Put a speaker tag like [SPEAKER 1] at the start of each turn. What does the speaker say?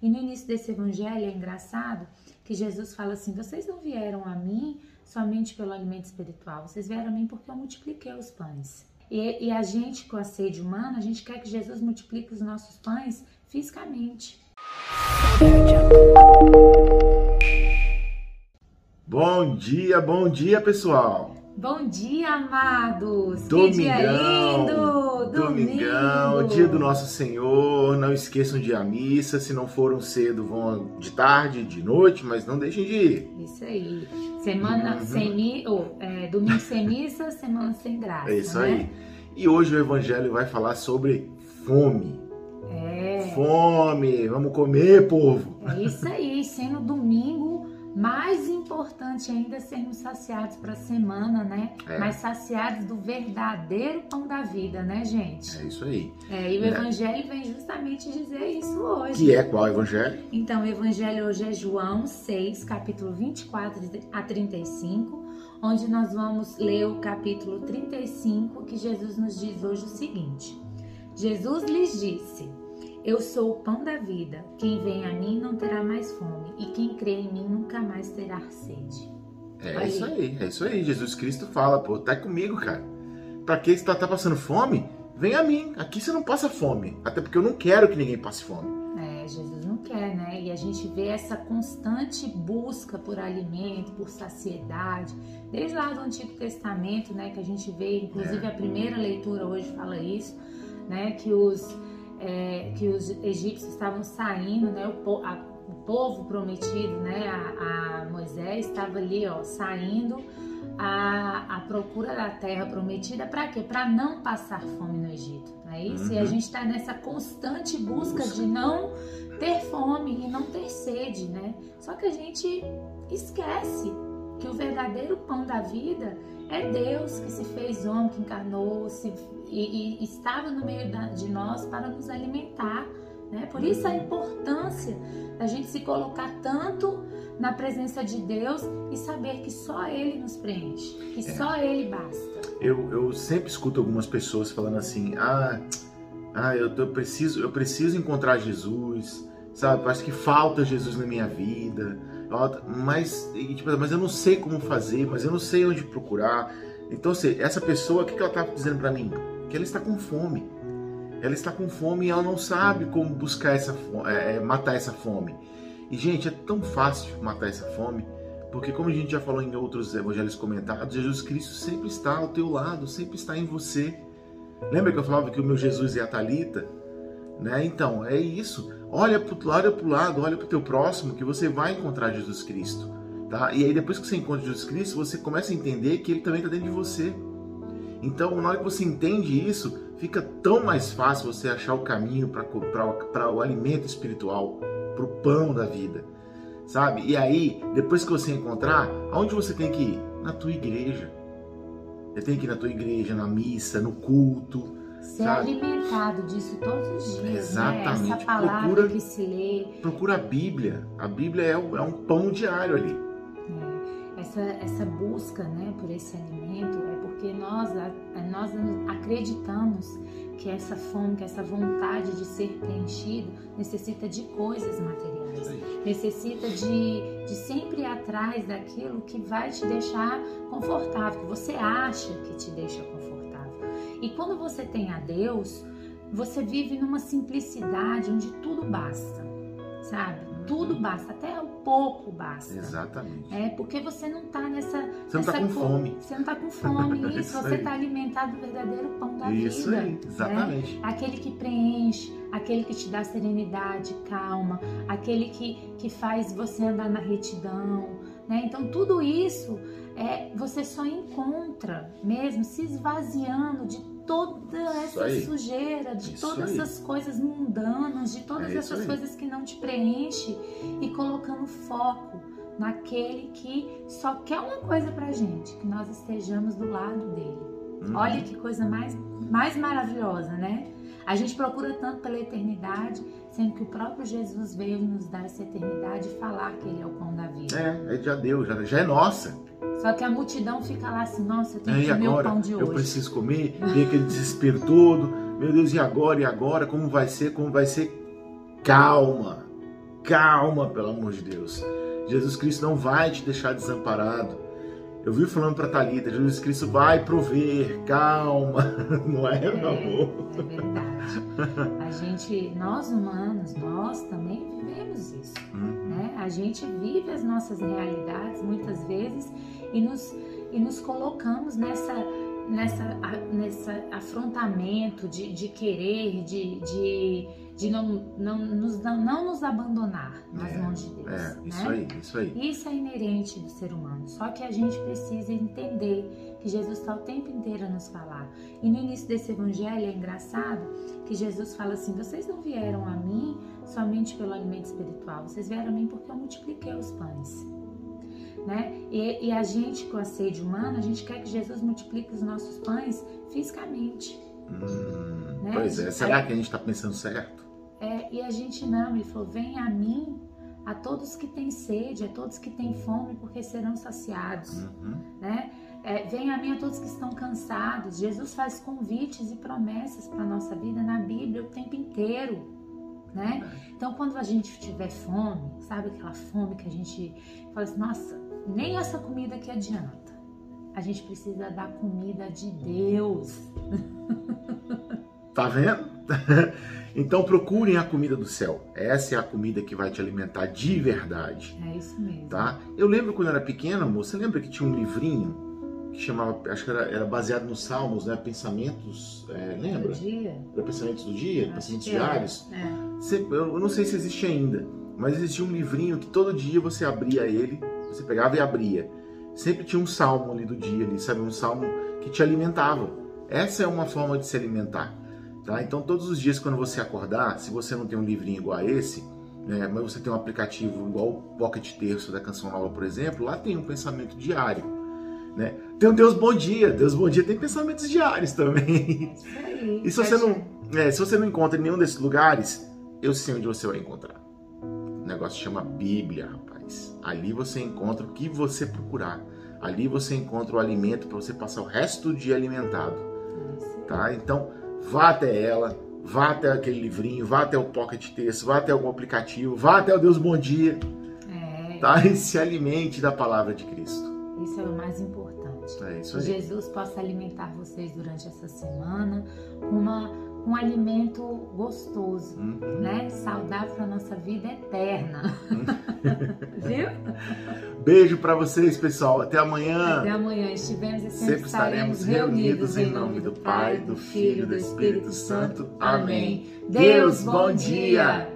[SPEAKER 1] E no início desse evangelho é engraçado que Jesus fala assim: vocês não vieram a mim somente pelo alimento espiritual, vocês vieram a mim porque eu multipliquei os pães. E, e a gente, com a sede humana, a gente quer que Jesus multiplique os nossos pães fisicamente.
[SPEAKER 2] Bom dia, bom dia, pessoal.
[SPEAKER 1] Bom dia, amados.
[SPEAKER 2] Domingão,
[SPEAKER 1] que dia lindo.
[SPEAKER 2] Domingão,
[SPEAKER 1] Domingo.
[SPEAKER 2] dia do nosso Senhor. Não esqueçam de ir à missa. Se não foram cedo, vão de tarde, de noite, mas não deixem de ir.
[SPEAKER 1] Isso aí. Semana
[SPEAKER 2] Uhum.
[SPEAKER 1] sem mi... oh, é, domingo sem missa, semana sem graça.
[SPEAKER 2] É isso
[SPEAKER 1] né?
[SPEAKER 2] aí. E hoje o Evangelho vai falar sobre fome.
[SPEAKER 1] É.
[SPEAKER 2] Fome, vamos comer, povo.
[SPEAKER 1] É isso aí, sendo domingo, mais importante ainda sermos saciados para a semana, né?
[SPEAKER 2] É.
[SPEAKER 1] Mas saciados do verdadeiro pão da vida, né, gente?
[SPEAKER 2] É isso aí.
[SPEAKER 1] É, e o
[SPEAKER 2] É.
[SPEAKER 1] Evangelho vem justamente dizer isso hoje.
[SPEAKER 2] Que é qual Evangelho?
[SPEAKER 1] Então, o Evangelho hoje é João 6, capítulo 24 a 35, onde nós vamos ler o capítulo 35, que Jesus nos diz hoje o seguinte: Jesus lhes disse: Eu sou o pão da vida. Quem vem a mim não terá mais fome, e quem crê em mim nunca mais terá sede.
[SPEAKER 2] É
[SPEAKER 1] Aí.
[SPEAKER 2] isso aí, é isso aí. Jesus Cristo fala, pô, tá comigo, cara. Pra que você tá, tá passando fome? Vem a mim. Aqui você não passa fome. Até porque eu não quero que ninguém passe fome.
[SPEAKER 1] É, Jesus não quer, né? E a gente vê essa constante busca por alimento, por saciedade, desde lá do Antigo Testamento, né? Que a gente vê, inclusive a primeira leitura hoje fala isso, né? Que os, é, que os egípcios estavam saindo, né? O, a- o povo prometido, né? A, a Moisés estava ali, ó, saindo à, à procura da terra prometida para quê? Para não passar fome no Egito, não é isso? E a
[SPEAKER 2] Uhum.
[SPEAKER 1] gente está nessa constante busca
[SPEAKER 2] Busca.
[SPEAKER 1] de não ter fome e não ter sede, né? Só que a gente esquece que o verdadeiro pão da vida é Deus que se fez homem, que encarnou se, e, e estava no meio da- de nós para nos alimentar. Né? Por isso a importância da gente se colocar tanto na presença de Deus e saber que só Ele nos preenche, que
[SPEAKER 2] É.
[SPEAKER 1] só Ele basta.
[SPEAKER 2] Eu, eu sempre escuto algumas pessoas falando assim, ah, ah eu, tô- eu preciso, eu preciso encontrar Jesus, sabe? Parece que falta Jesus na minha vida. Mas, tipo, mas eu não sei como fazer, mas eu não sei onde procurar. Então, assim, essa pessoa, o que ela está dizendo para mim? Que ela está com fome. Ela está com fome e ela não sabe como buscar essa fome, matar essa fome. E, gente, é tão fácil matar essa fome, porque como a gente já falou em outros evangelhos comentados, Jesus Cristo sempre está ao teu lado, sempre está em você. Lembra que eu falava que o meu Jesus é a Talita? Né? Então, é isso. Olha para o lado, olha para o teu próximo, que você vai encontrar Jesus Cristo. Tá? E aí depois que você encontra Jesus Cristo, você começa a entender que Ele também está dentro de você. Então, na hora que você entende isso, fica tão mais fácil você achar o caminho para o alimento espiritual, para o pão da vida, sabe? E aí, depois que você encontrar, aonde você tem que ir? Na tua igreja. Você tem que ir na tua igreja, na missa, no culto.
[SPEAKER 1] Ser
[SPEAKER 2] Sabe?
[SPEAKER 1] alimentado disso todos os dias, né?
[SPEAKER 2] Exatamente.
[SPEAKER 1] Essa palavra
[SPEAKER 2] Procura-
[SPEAKER 1] que se lê,
[SPEAKER 2] Procura a Bíblia. A Bíblia é um, é um pão diário ali.
[SPEAKER 1] É, essa, essa busca né, por esse alimento é porque nós, nós acreditamos que essa fome, que essa vontade de ser preenchido necessita de coisas materiais, necessita de, de sempre ir atrás daquilo que vai te deixar confortável, que você acha que te deixa confortável. E quando você tem a Deus, você vive numa simplicidade onde tudo basta, sabe? Tudo basta, até o pouco basta.
[SPEAKER 2] Exatamente.
[SPEAKER 1] É porque você não tá nessa.
[SPEAKER 2] Você não tá
[SPEAKER 1] nessa
[SPEAKER 2] com
[SPEAKER 1] co-
[SPEAKER 2] fome.
[SPEAKER 1] Você não tá com fome, isso.
[SPEAKER 2] Isso
[SPEAKER 1] você
[SPEAKER 2] aí.
[SPEAKER 1] tá alimentado do verdadeiro pão da
[SPEAKER 2] Isso
[SPEAKER 1] vida.
[SPEAKER 2] aí,
[SPEAKER 1] né?
[SPEAKER 2] exatamente.
[SPEAKER 1] Aquele que preenche, aquele que te dá serenidade, calma, aquele que, que faz você andar na retidão, né? Então tudo isso é você só encontra mesmo se esvaziando de toda essa
[SPEAKER 2] aí.
[SPEAKER 1] sujeira, de
[SPEAKER 2] Isso
[SPEAKER 1] todas
[SPEAKER 2] aí.
[SPEAKER 1] essas coisas mundanas, de todas
[SPEAKER 2] É
[SPEAKER 1] essas coisas que não te preenchem e colocando foco naquele que só quer uma coisa pra gente, que nós estejamos do lado dele.
[SPEAKER 2] Uhum.
[SPEAKER 1] Olha que coisa mais, mais maravilhosa, né? A gente procura tanto pela eternidade, sendo que o próprio Jesus veio nos dar essa eternidade e falar que ele é o pão da vida.
[SPEAKER 2] É, é já deu, já, já é nossa.
[SPEAKER 1] Só que a multidão fica lá assim, nossa, eu tenho
[SPEAKER 2] É,
[SPEAKER 1] que
[SPEAKER 2] e
[SPEAKER 1] comer o
[SPEAKER 2] agora?
[SPEAKER 1] pão de
[SPEAKER 2] Eu
[SPEAKER 1] hoje.
[SPEAKER 2] preciso comer, vem aquele desespero todo. Meu Deus, e agora? E agora? Como vai ser? Como vai ser? Calma. calma, pelo amor de Deus. Jesus Cristo não vai te deixar desamparado. Eu vi falando para Talita, Jesus Cristo vai prover, calma, não é, meu
[SPEAKER 1] É,
[SPEAKER 2] amor?
[SPEAKER 1] é verdade. A gente, nós humanos, nós também vivemos isso.
[SPEAKER 2] Uhum.
[SPEAKER 1] né? A gente vive as nossas realidades muitas vezes e nos, e nos colocamos nessa, nessa, nessa afrontamento de, de querer, de, de, de não, não, nos, não, não nos abandonar nas
[SPEAKER 2] É,
[SPEAKER 1] mãos de Deus.
[SPEAKER 2] É,
[SPEAKER 1] né?
[SPEAKER 2] isso aí, isso aí.
[SPEAKER 1] Isso é inerente do ser humano. Só que a gente precisa entender que Jesus está o tempo inteiro a nos falar. E no início desse evangelho é engraçado que Jesus fala assim: vocês não vieram a mim somente pelo alimento espiritual, vocês vieram a mim porque eu multipliquei os pães. Né? E, e a gente, com a sede humana, a gente quer que Jesus multiplique os nossos pães fisicamente.
[SPEAKER 2] Hum,
[SPEAKER 1] Né?
[SPEAKER 2] Pois é, será que a gente está pensando certo?
[SPEAKER 1] É, e a gente não, ele falou: vem a mim, a todos que têm sede, a todos que têm fome, porque serão saciados.
[SPEAKER 2] Uhum.
[SPEAKER 1] né? É, venha a mim a todos que estão cansados. Jesus faz convites e promessas para nossa vida na Bíblia o tempo inteiro, né? Então, quando a gente tiver fome, sabe aquela fome que a gente fala assim, nossa, nem essa comida que adianta. A gente precisa da comida de Deus.
[SPEAKER 2] Tá vendo? então procurem a comida do céu. Essa é a comida que vai te alimentar de verdade,
[SPEAKER 1] É isso mesmo.
[SPEAKER 2] tá? Eu lembro quando eu era pequena, amor, você lembra que tinha um livrinho que chamava, acho que era, era baseado nos Salmos, né? Pensamentos, é, lembra?
[SPEAKER 1] Todo dia.
[SPEAKER 2] Era Pensamentos do Dia,
[SPEAKER 1] Acho
[SPEAKER 2] Pensamentos. Diários.
[SPEAKER 1] É.
[SPEAKER 2] Você- eu não sei se existe ainda, mas existia um livrinho que todo dia você abria ele, você pegava e abria. Sempre tinha um salmo ali do dia, ali, sabe? Um salmo que te alimentava. Essa é uma forma de se alimentar. Tá? Então, todos os dias, quando você acordar, se você não tem um livrinho igual a esse, né, mas você tem um aplicativo igual o Pocket Terço da Canção Nova, por exemplo, lá tem um pensamento diário. Né? Tem o Deus Bom Dia. Deus Bom Dia tem pensamentos diários também.
[SPEAKER 1] Aí.
[SPEAKER 2] E se você não, é, se você não encontra em nenhum desses lugares, eu sei onde você vai encontrar. O negócio chama Bíblia, rapaz. Ali você encontra o que você procurar. Ali você encontra o alimento para você passar o resto do dia alimentado, tá? Então, vá até ela, vá até aquele livrinho, vá até o Pocket Texto, vá até algum aplicativo, vá até o Deus Bom Dia,
[SPEAKER 1] É,
[SPEAKER 2] tá? E se alimente da palavra de Cristo.
[SPEAKER 1] isso é o mais importante.
[SPEAKER 2] É isso
[SPEAKER 1] Que
[SPEAKER 2] aí.
[SPEAKER 1] Jesus possa alimentar vocês durante essa semana com uma, um alimento gostoso,
[SPEAKER 2] Uhum.
[SPEAKER 1] né? Saudável para nossa vida eterna. Viu?
[SPEAKER 2] Beijo para vocês, pessoal. Até amanhã.
[SPEAKER 1] Até amanhã. Estivemos e sempre,
[SPEAKER 2] Sempre estaremos reunidos em nome do Pai, do Filho e do Espírito Santo. Amém. Deus, bom dia.